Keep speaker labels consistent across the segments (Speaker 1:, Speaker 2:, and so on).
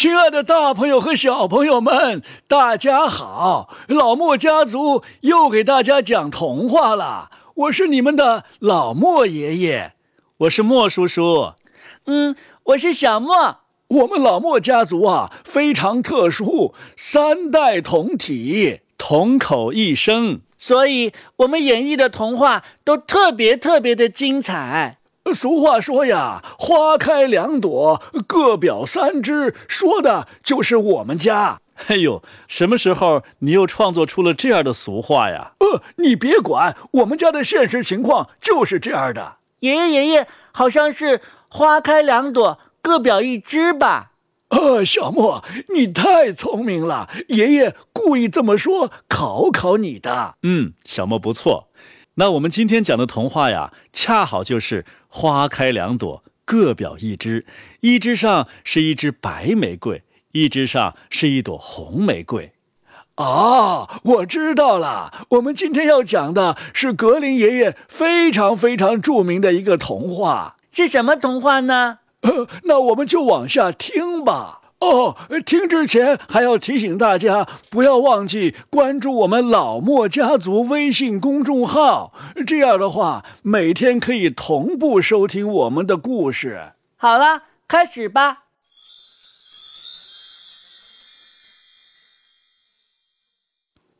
Speaker 1: 亲爱的大朋友和小朋友们，大家好！老莫家族又给大家讲童话了。我是你们的老莫爷爷，
Speaker 2: 我是莫叔叔，
Speaker 3: 嗯，我是小莫。
Speaker 1: 我们老莫家族啊，非常特殊，三代同体，
Speaker 2: 同口一声，
Speaker 3: 所以我们演绎的童话都特别特别的精彩。
Speaker 1: 俗话说呀，“花开两朵，各表三枝”，说的就是我们家。
Speaker 2: 哎呦，什么时候你又创作出了这样的俗话呀？
Speaker 1: 呃，你别管，我们家的现实情况就是这样的。
Speaker 3: 爷爷爷爷，好像是“花开两朵，各表一枝”吧？
Speaker 1: 呃，小莫，你太聪明了，爷爷故意这么说考考你的。
Speaker 2: 嗯，小莫不错。那我们今天讲的童话呀，恰好就是花开两朵，各表一枝。一枝上是一枝白玫瑰，一枝上是一朵红玫瑰。
Speaker 1: 哦，我知道了。我们今天要讲的是格林爷爷非常非常著名的一个童话，
Speaker 3: 是什么童话呢？
Speaker 1: 呃，那我们就往下听吧。哦，听之前还要提醒大家，不要忘记关注我们老莫家族微信公众号。这样的话，每天可以同步收听我们的故事。
Speaker 3: 好了，开始吧。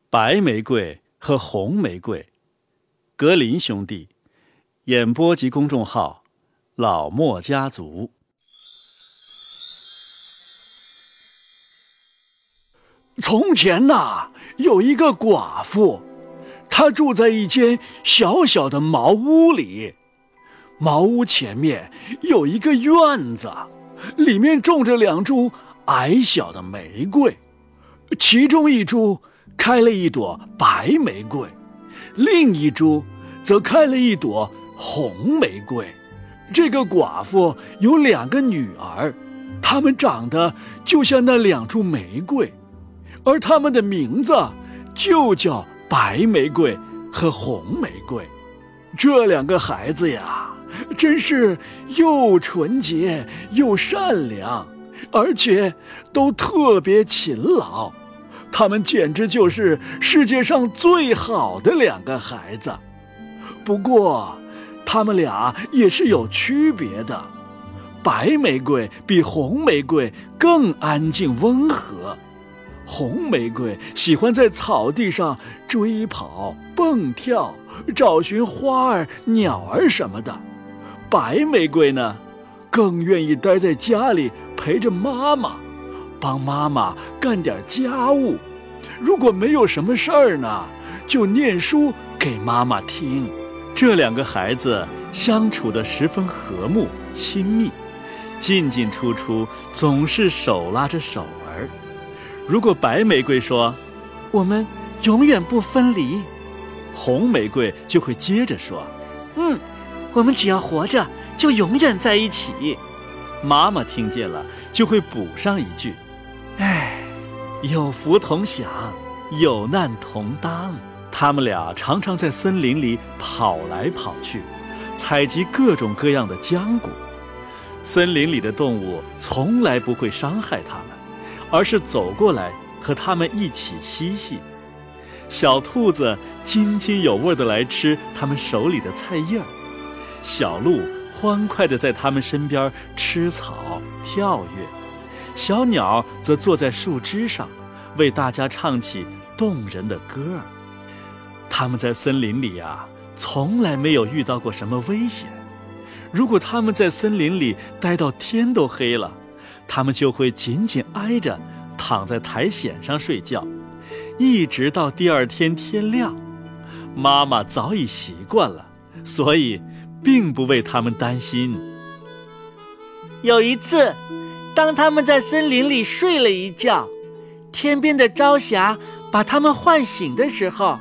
Speaker 2: 白玫瑰和红玫瑰，格林兄弟，演播及公众号，老莫家族。
Speaker 1: 从前呐，有一个寡妇，她住在一间小小的茅屋里。茅屋前面有一个院子，里面种着两株矮小的玫瑰，其中一株开了一朵白玫瑰，另一株则开了一朵红玫瑰。这个寡妇有两个女儿，她们长得就像那两株玫瑰。而他们的名字就叫白玫瑰和红玫瑰，这两个孩子呀，真是又纯洁又善良，而且都特别勤劳。他们简直就是世界上最好的两个孩子。不过，他们俩也是有区别的，白玫瑰比红玫瑰更安静温和。红玫瑰喜欢在草地上追跑、蹦跳，找寻花儿、鸟儿什么的。白玫瑰呢，更愿意待在家里陪着妈妈，帮妈妈干点家务。如果没有什么事儿呢，就念书给妈妈听。
Speaker 2: 这两个孩子相处的十分和睦亲密，进进出出总是手拉着手。如果白玫瑰说：“
Speaker 3: 我们永远不分离”，
Speaker 2: 红玫瑰就会接着说：“
Speaker 3: 嗯，我们只要活着就永远在一起。”
Speaker 2: 妈妈听见了就会补上一句：“
Speaker 3: 哎，有福同享，有难同当。”
Speaker 2: 他们俩常常在森林里跑来跑去，采集各种各样的浆果。森林里的动物从来不会伤害他们。而是走过来和他们一起嬉戏，小兔子津津有味地来吃他们手里的菜叶儿，小鹿欢快地在他们身边吃草跳跃，小鸟则坐在树枝上，为大家唱起动人的歌儿。他们在森林里呀，从来没有遇到过什么危险。如果他们在森林里待到天都黑了，他们就会紧紧挨着，躺在苔藓上睡觉，一直到第二天天亮。妈妈早已习惯了，所以并不为他们担心。
Speaker 3: 有一次，当他们在森林里睡了一觉，天边的朝霞把他们唤醒的时候，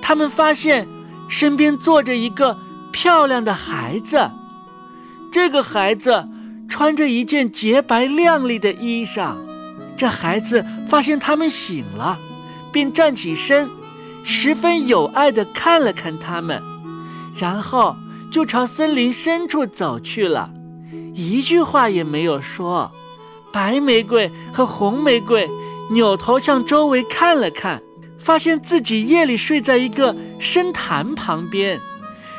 Speaker 3: 他们发现身边坐着一个漂亮的孩子。这个孩子。穿着一件洁白亮丽的衣裳，这孩子发现他们醒了，便站起身，十分有爱地看了看他们，然后就朝森林深处走去了，一句话也没有说，白玫瑰和红玫瑰扭头向周围看了看，发现自己夜里睡在一个深潭旁边。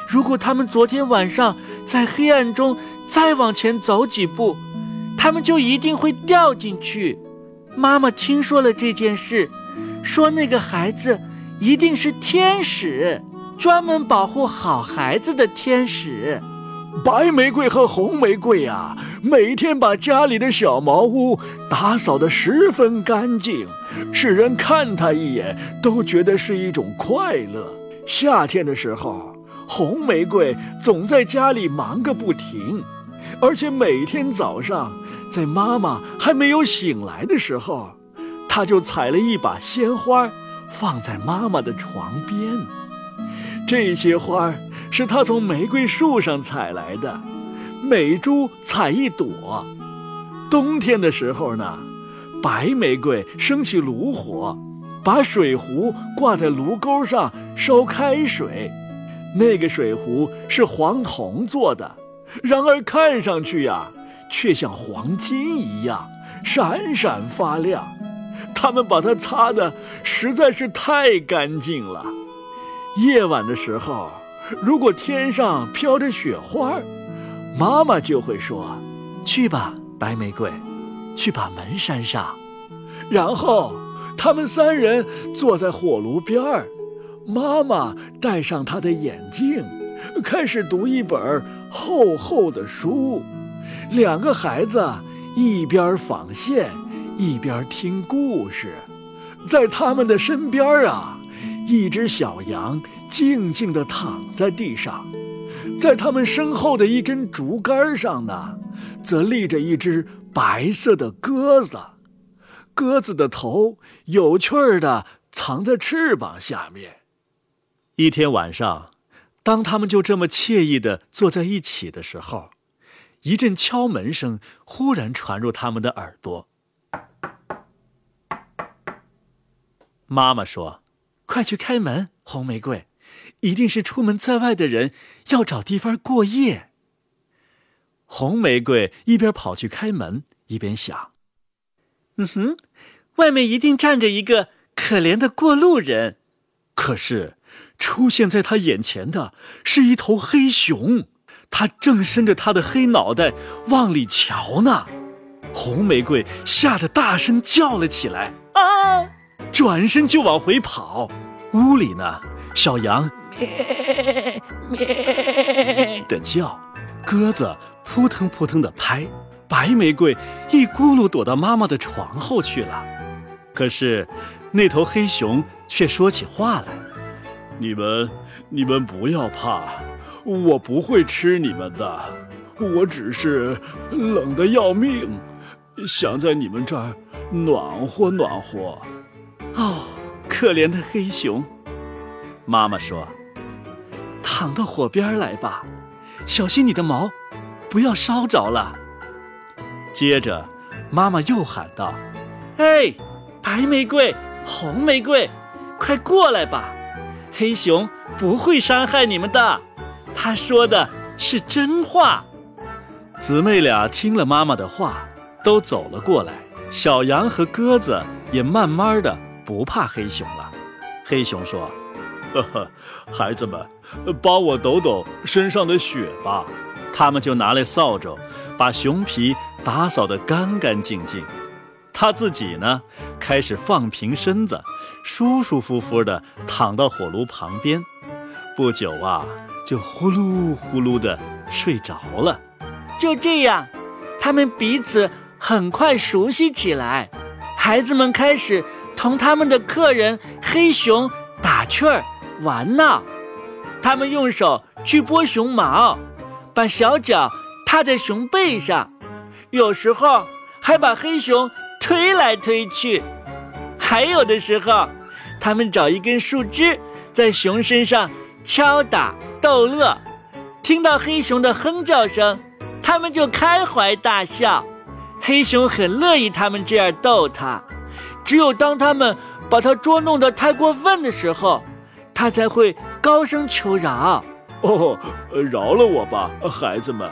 Speaker 3: 如果他们昨天晚上在黑暗中再往前走几步，他们就一定会掉进去。妈妈听说了这件事，说那个孩子一定是天使，专门保护好孩子的天使。
Speaker 1: 白玫瑰和红玫瑰呀，每天把家里的小茅屋打扫得十分干净，使人看他一眼都觉得是一种快乐。夏天的时候，红玫瑰总在家里忙个不停，而且每天早上，在妈妈还没有醒来的时候，他就采了一把鲜花，放在妈妈的床边。这些花是他从玫瑰树上采来的，每株采一朵。冬天的时候呢，白玫瑰生起炉火，把水壶挂在炉钩上烧开水。那个水壶是黄铜做的，然而看上去呀，却像黄金一样闪闪发亮。他们把它擦的实在是太干净了。夜晚的时候。如果天上飘着雪花，妈妈就会说：“
Speaker 2: 去吧，白玫瑰，去把门扇上。”
Speaker 1: 然后他们三人坐在火炉边儿，妈妈戴上她的眼镜，开始读一本厚厚的书。两个孩子一边纺线，一边听故事。在他们的身边啊，一只小羊。静静地躺在地上，在他们身后的一根竹竿上呢，则立着一只白色的鸽子，鸽子的头有趣儿地藏在翅膀下面。
Speaker 2: 一天晚上，当他们就这么惬意地坐在一起的时候，一阵敲门声忽然传入他们的耳朵。妈妈说：“
Speaker 3: 快去开门，红玫瑰。”一定是出门在外的人要找地方过夜。
Speaker 2: 红玫瑰一边跑去开门，一边想：“
Speaker 3: 嗯哼，外面一定站着一个可怜的过路人。”
Speaker 2: 可是，出现在他眼前的是一头黑熊，它正伸着它的黑脑袋往里瞧呢。红玫瑰吓得大声叫了起来：“啊！”转身就往回跑。屋里呢，小羊。咩咩的叫，鸽子扑腾扑腾的拍，白玫瑰一咕噜躲到妈妈的床后去了。可是，那头黑熊却说起话来：“
Speaker 1: 你们，你们不要怕，我不会吃你们的。我只是冷得要命，想在你们这儿暖和暖和。”
Speaker 3: 哦，可怜的黑熊，
Speaker 2: 妈妈说。
Speaker 3: 躺到火边来吧，小心你的毛，不要烧着了。
Speaker 2: 接着，妈妈又喊道：“
Speaker 3: 哎，白玫瑰、红玫瑰，快过来吧！黑熊不会伤害你们的，他说的是真话。”
Speaker 2: 姊妹俩听了妈妈的话，都走了过来。小羊和鸽子也慢慢的不怕黑熊了。黑熊说：“
Speaker 1: 呵呵，孩子们。”帮我抖抖身上的雪吧。
Speaker 2: 他们就拿来扫帚，把熊皮打扫得干干净净。他自己呢，开始放平身子，舒舒服服地躺到火炉旁边。不久啊，就呼噜呼噜地睡着了。
Speaker 3: 就这样，他们彼此很快熟悉起来。孩子们开始同他们的客人黑熊打趣儿、玩闹。他们用手去拨熊毛，把小脚踏在熊背上，有时候还把黑熊推来推去。还有的时候，他们找一根树枝在熊身上敲打逗乐，听到黑熊的哼叫声，他们就开怀大笑。黑熊很乐意他们这样逗它，只有当他们把它捉弄得太过分的时候。他才会高声求饶，
Speaker 1: 哦，饶了我吧，孩子们！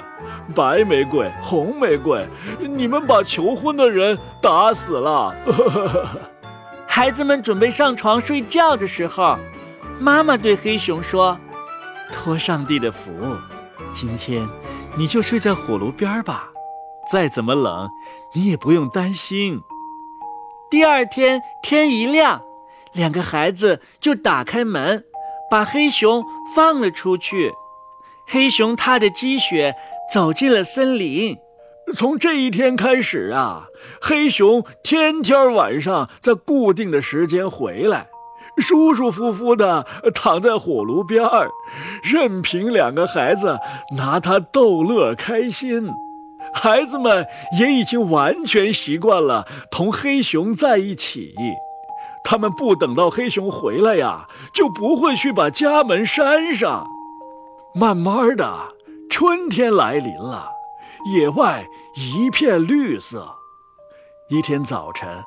Speaker 1: 白玫瑰、红玫瑰，你们把求婚的人打死了。
Speaker 3: 孩子们准备上床睡觉的时候，妈妈对黑熊说：“
Speaker 2: 托上帝的福，今天你就睡在火炉边吧。再怎么冷，你也不用担心。”
Speaker 3: 第二天天一亮，两个孩子就打开门。把黑熊放了出去，黑熊踏着积雪走进了森林。
Speaker 1: 从这一天开始啊，黑熊天天晚上在固定的时间回来，舒舒服服地躺在火炉边儿，任凭两个孩子拿他逗乐开心。孩子们也已经完全习惯了同黑熊在一起。他们不等到黑熊回来呀，就不会去把家门閂上。慢慢的，春天来临了，野外一片绿色。一天早晨，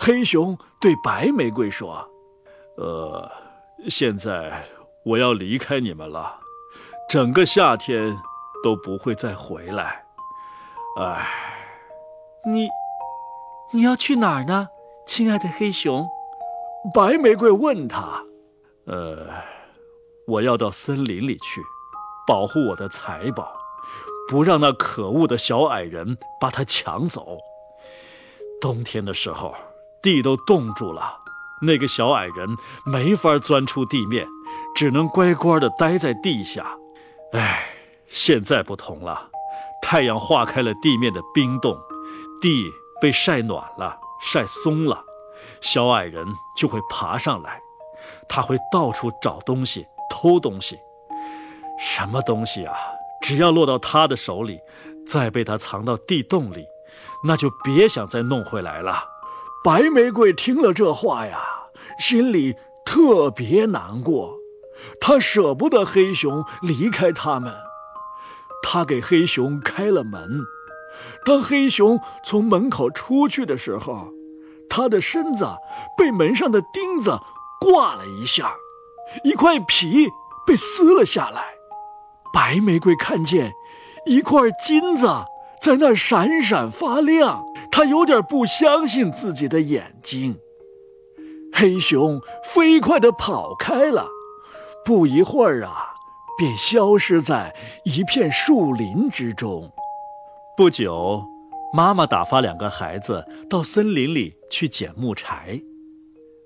Speaker 1: 黑熊对白玫瑰说：“呃，现在我要离开你们了，整个夏天都不会再回来。唉，
Speaker 3: 你，你要去哪儿呢，亲爱的黑熊？”
Speaker 1: 白玫瑰问他：“
Speaker 2: 呃，我要到森林里去，保护我的财宝，不让那可恶的小矮人把它抢走。冬天的时候，地都冻住了，那个小矮人没法钻出地面，只能乖乖地待在地下。唉，现在不同了，太阳化开了地面的冰冻，地被晒暖了，晒松了。”小矮人就会爬上来，他会到处找东西、偷东西。什么东西啊？只要落到他的手里，再被他藏到地洞里，那就别想再弄回来了。
Speaker 1: 白玫瑰听了这话呀，心里特别难过，他舍不得黑熊离开他们。他给黑熊开了门，当黑熊从门口出去的时候。他的身子被门上的钉子挂了一下，一块皮被撕了下来。白玫瑰看见一块金子在那闪闪发亮，他有点不相信自己的眼睛。黑熊飞快地跑开了，不一会儿啊，便消失在一片树林之中。
Speaker 2: 不久。妈妈打发两个孩子到森林里去捡木柴，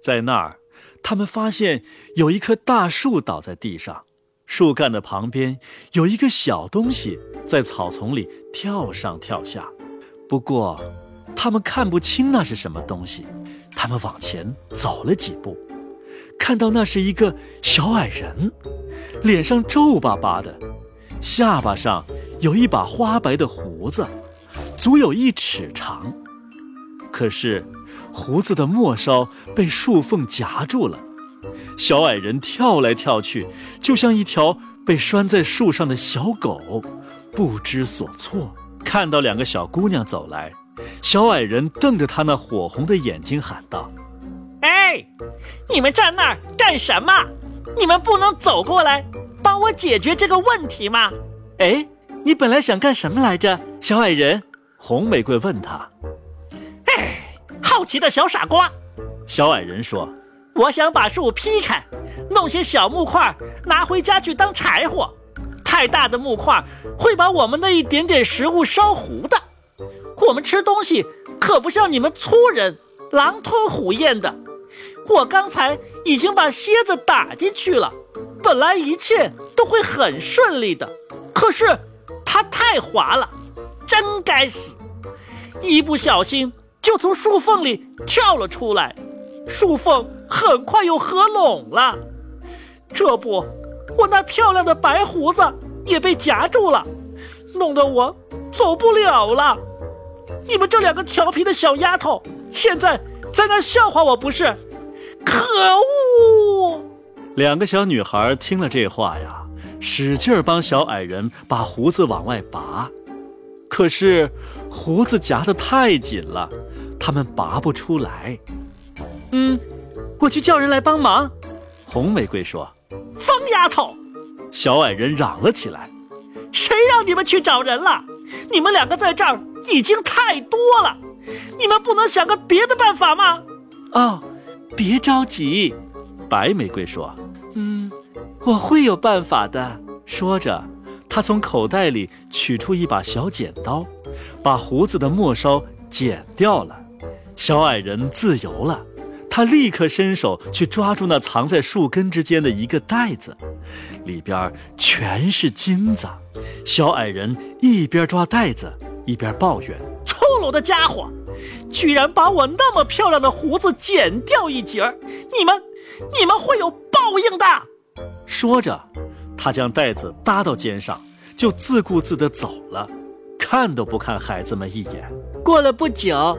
Speaker 2: 在那儿，他们发现有一棵大树倒在地上，树干的旁边有一个小东西在草丛里跳上跳下。不过，他们看不清那是什么东西。他们往前走了几步，看到那是一个小矮人，脸上皱巴巴的，下巴上有一把花白的胡子。足有一尺长，可是胡子的末梢被树缝夹住了。小矮人跳来跳去，就像一条被拴在树上的小狗，不知所措。看到两个小姑娘走来，小矮人瞪着他那火红的眼睛喊道：“
Speaker 3: 哎，你们站那儿干什么？你们不能走过来帮我解决这个问题吗？”
Speaker 2: 哎，你本来想干什么来着，小矮人？红玫瑰问他：“
Speaker 3: 哎，好奇的小傻瓜！”
Speaker 2: 小矮人说：“
Speaker 3: 我想把树劈开，弄些小木块拿回家去当柴火。太大的木块会把我们那一点点食物烧糊的。我们吃东西可不像你们粗人，狼吞虎咽的。我刚才已经把蝎子打进去了，本来一切都会很顺利的，可是它太滑了。”真该死！一不小心就从树缝里跳了出来，树缝很快又合拢了。这不，我那漂亮的白胡子也被夹住了，弄得我走不了了。你们这两个调皮的小丫头，现在在那笑话我不是？可恶！
Speaker 2: 两个小女孩听了这话呀，使劲帮小矮人把胡子往外拔。可是胡子夹得太紧了，他们拔不出来。
Speaker 3: 嗯，我去叫人来帮忙。
Speaker 2: 红玫瑰说：“
Speaker 3: 疯丫头，
Speaker 2: 小矮人嚷了起来：“
Speaker 3: 谁让你们去找人了？你们两个在这儿已经太多了，你们不能想个别的办法吗？”
Speaker 2: 哦，别着急，白玫瑰说：“嗯，我会有办法的。”说着，他从口袋里取出一把小剪刀，把胡子的末梢剪掉了。小矮人自由了。他立刻伸手去抓住那藏在树根之间的一个袋子，里边全是金子。小矮人一边抓袋子，一边抱怨：“
Speaker 3: 粗鲁的家伙，居然把我那么漂亮的胡子剪掉一截儿！你们，你们会有报应的！”
Speaker 2: 说着，他将袋子搭到肩上，就自顾自地走了，看都不看孩子们一眼。
Speaker 3: 过了不久。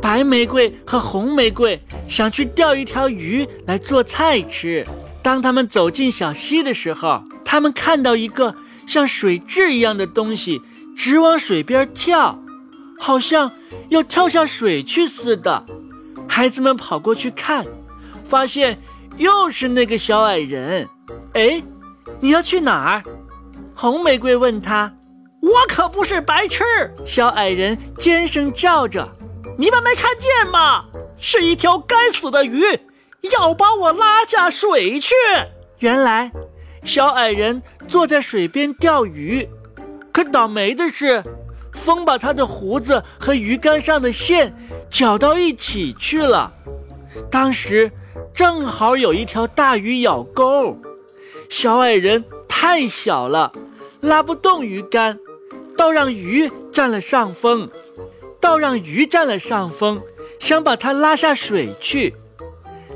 Speaker 3: 白玫瑰和红玫瑰想去钓一条鱼来做菜吃。当他们走进小溪的时候，他们看到一个像水蛭一样的东西直往水边跳，好像要跳下水去似的。孩子们跑过去看，发现又是那个小矮人。哎，你要去哪儿？红玫瑰问他。我可不是白痴。小矮人尖声叫着。你们没看见吗？是一条该死的鱼，要把我拉下水去。原来，小矮人坐在水边钓鱼，可倒霉的是，风把他的胡子和鱼竿上的线搅到一起去了。当时正好有一条大鱼咬钩，小矮人太小了，拉不动鱼竿，倒让鱼占了上风。倒让鱼占了上风，想把它拉下水去。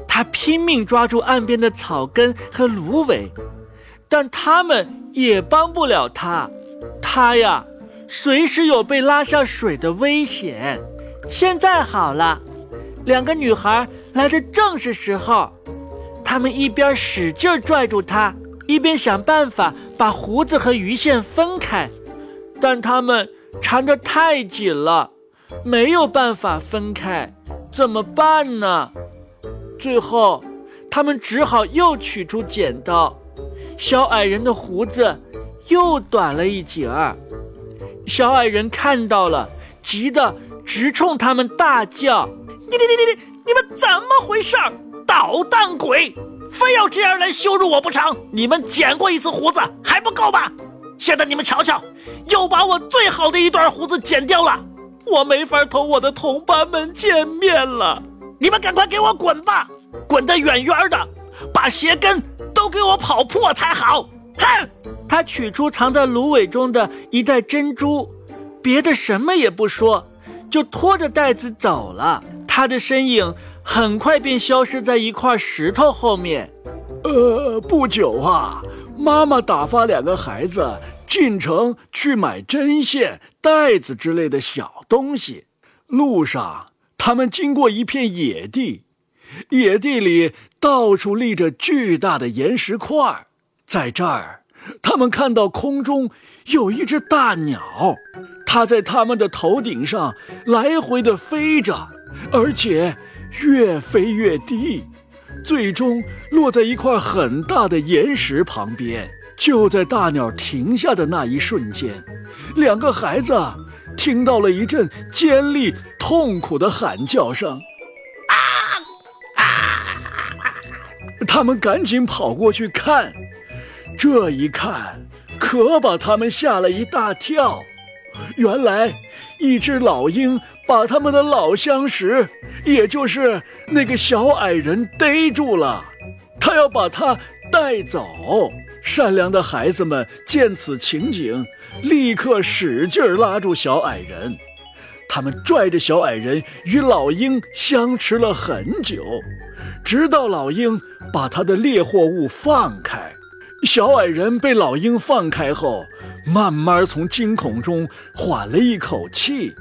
Speaker 3: 他拼命抓住岸边的草根和芦苇，但他们也帮不了他。他呀，随时有被拉下水的危险。现在好了，两个女孩来的正是时候。他们一边使劲拽住他，一边想办法把胡子和鱼线分开，但他们缠得太紧了。没有办法分开，怎么办呢？最后，他们只好又取出剪刀，小矮人的胡子又短了一截儿。小矮人看到了，急得直冲他们大叫：“你、你、你、你、你，你们怎么回事？捣蛋鬼，非要这样来羞辱我不成？你们剪过一次胡子还不够吗？现在你们瞧瞧，又把我最好的一段胡子剪掉了。”我没法同我的同伴们见面了，你们赶快给我滚吧，滚得远远的，把鞋跟都给我跑破才好。哼！他取出藏在芦苇中的一袋珍珠，别的什么也不说，就拖着袋子走了。他的身影很快便消失在一块石头后面。
Speaker 1: 呃，不久啊，妈妈打发两个孩子。进城去买针线、袋子之类的小东西。路上，他们经过一片野地，野地里到处立着巨大的岩石块。在这儿，他们看到空中有一只大鸟，它在他们的头顶上来回的飞着，而且越飞越低，最终落在一块很大的岩石旁边。就在大鸟停下的那一瞬间，两个孩子听到了一阵尖利、痛苦的喊叫声。啊啊！他们赶紧跑过去看，这一看可把他们吓了一大跳。原来，一只老鹰把他们的老相识，也就是那个小矮人逮住了，他要把他带走。善良的孩子们见此情景，立刻使劲拉住小矮人。他们拽着小矮人与老鹰相持了很久，直到老鹰把他的猎获物放开。小矮人被老鹰放开后，慢慢从惊恐中缓了一口气，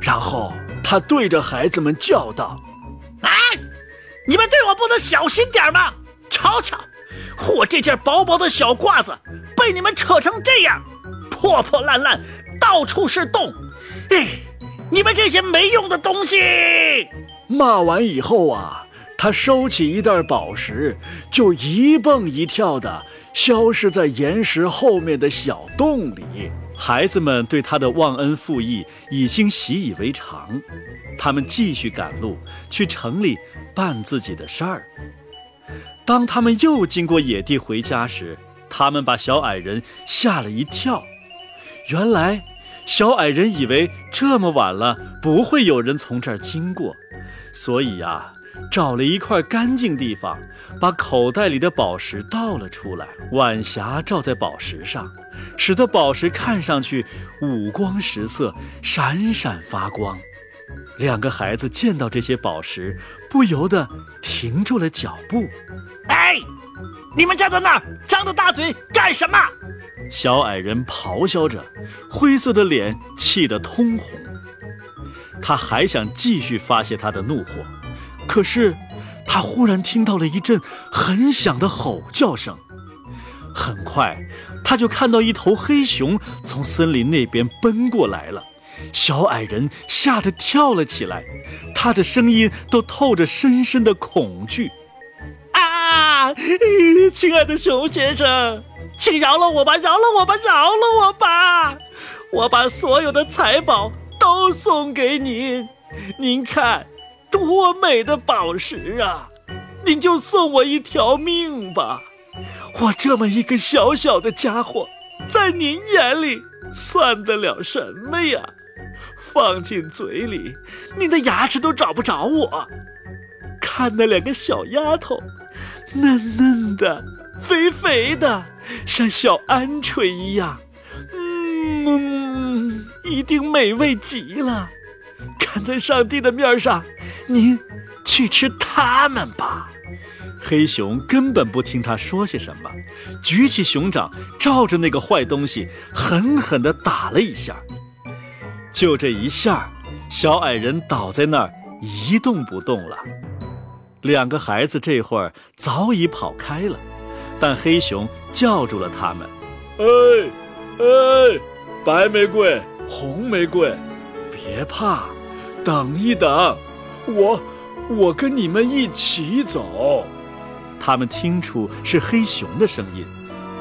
Speaker 1: 然后他对着孩子们叫道：“
Speaker 3: 哎，你们对我不能小心点吗？瞧瞧！”我这件薄薄的小褂子被你们扯成这样，破破烂烂，到处是洞。哎，你们这些没用的东西！
Speaker 1: 骂完以后啊，
Speaker 4: 他收起一袋宝石，就一蹦一跳的消失在岩石后面的小洞里。
Speaker 1: 孩子们对他的忘恩负义已经习以为常，他们继续赶路去城里办自己的事儿。当他们又经过野地回家时，他们把小矮人吓了一跳。原来，小矮人以为这么晚了不会有人从这儿经过，所以呀。找了一块干净地方，把口袋里的宝石倒了出来，晚霞照在宝石上，使得宝石看上去五光十色，闪闪发光。两个孩子见到这些宝石，不由得停住了脚步。
Speaker 3: 哎，你们站在那儿，张着大嘴干什么？
Speaker 1: 小矮人咆哮着，灰色的脸气得通红。他还想继续发泄他的怒火。可是，他忽然听到了一阵很响的吼叫声。很快，他就看到一头黑熊从森林那边奔过来了。小矮人吓得跳了起来，他的声音都透着深深的恐惧。
Speaker 3: 啊，亲爱的熊先生，请饶了我吧，饶了我吧，饶了我吧！我把所有的财宝都送给您，您看。多美的宝石啊！您就送我一条命吧。我这么一个小小的家伙，在您眼里算得了什么呀？放进嘴里，您的牙齿都找不着我。看那两个小丫头，嫩嫩的，肥肥的，像小鹌鹑一样。嗯，一定美味极了。看在上帝的面上。您去吃它们吧。
Speaker 1: 黑熊根本不听他说些什么，举起熊掌，照着那个坏东西狠狠地打了一下。就这一下，小矮人倒在那儿一动不动了。两个孩子这会儿早已跑开了，但黑熊叫住了他们：“
Speaker 4: 哎，哎，白玫瑰，红玫瑰，别怕，等一等。”我，我跟你们一起走。
Speaker 1: 他们听出是黑熊的声音，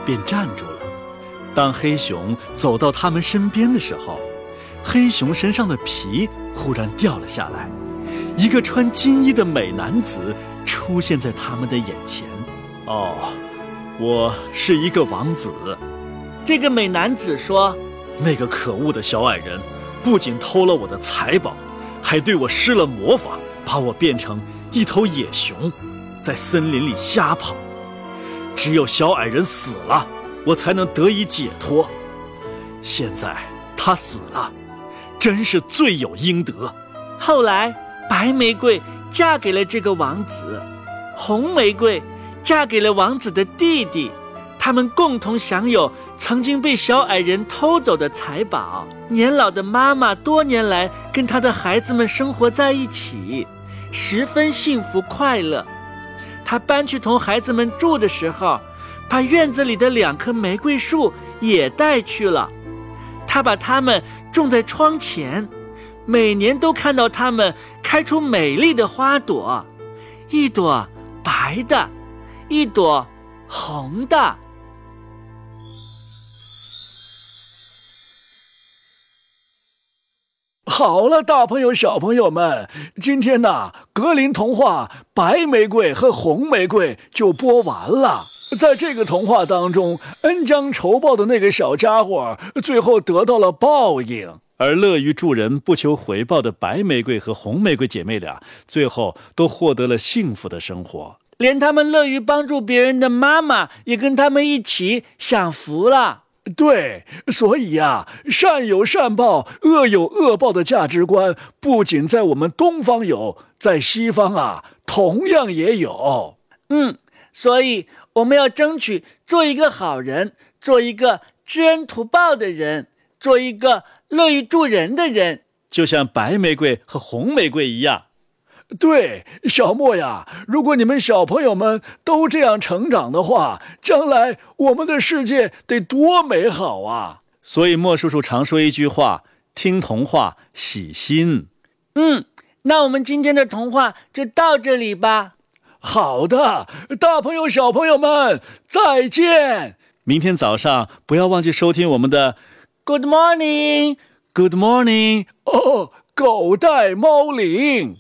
Speaker 1: 便站住了。当黑熊走到他们身边的时候，黑熊身上的皮忽然掉了下来，一个穿金衣的美男子出现在他们的眼前。
Speaker 4: 哦，我是一个王子。
Speaker 3: 这个美男子说：“
Speaker 1: 那个可恶的小矮人，不仅偷了我的财宝。”还对我施了魔法，把我变成一头野熊，在森林里瞎跑。只有小矮人死了，我才能得以解脱。现在他死了，真是罪有应得。
Speaker 3: 后来，白玫瑰嫁给了这个王子，红玫瑰嫁给了王子的弟弟。他们共同享有曾经被小矮人偷走的财宝。年老的妈妈多年来跟她的孩子们生活在一起，十分幸福快乐。她搬去同孩子们住的时候，把院子里的两棵玫瑰树也带去了。她把它们种在窗前，每年都看到它们开出美丽的花朵，一朵白的，一朵红的。
Speaker 4: 好了，大朋友、小朋友们，今天呢，格林童话《白玫瑰和红玫瑰》就播完了。在这个童话当中，恩将仇报的那个小家伙，最后得到了报应；
Speaker 1: 而乐于助人、不求回报的白玫瑰和红玫瑰姐妹俩，最后都获得了幸福的生活。
Speaker 3: 连他们乐于帮助别人的妈妈，也跟他们一起享福了。
Speaker 4: 对，所以呀，善有善报，恶有恶报的价值观，不仅在我们东方有，在西方啊，同样也有。
Speaker 3: 嗯，所以我们要争取做一个好人，做一个知恩图报的人，做一个乐于助人的人，
Speaker 1: 就像白玫瑰和红玫瑰一样。
Speaker 4: 对，小莫呀，如果你们小朋友们都这样成长的话，将来我们的世界得多美好啊！
Speaker 1: 所以莫叔叔常说一句话：听童话喜心。
Speaker 3: 嗯，那我们今天的童话就到这里吧。
Speaker 1: 好的，大朋友、小朋友们，再见。
Speaker 2: 明天早上不要忘记收听我们的
Speaker 3: Good morning。
Speaker 2: Good Morning。
Speaker 1: 哦，狗带猫铃。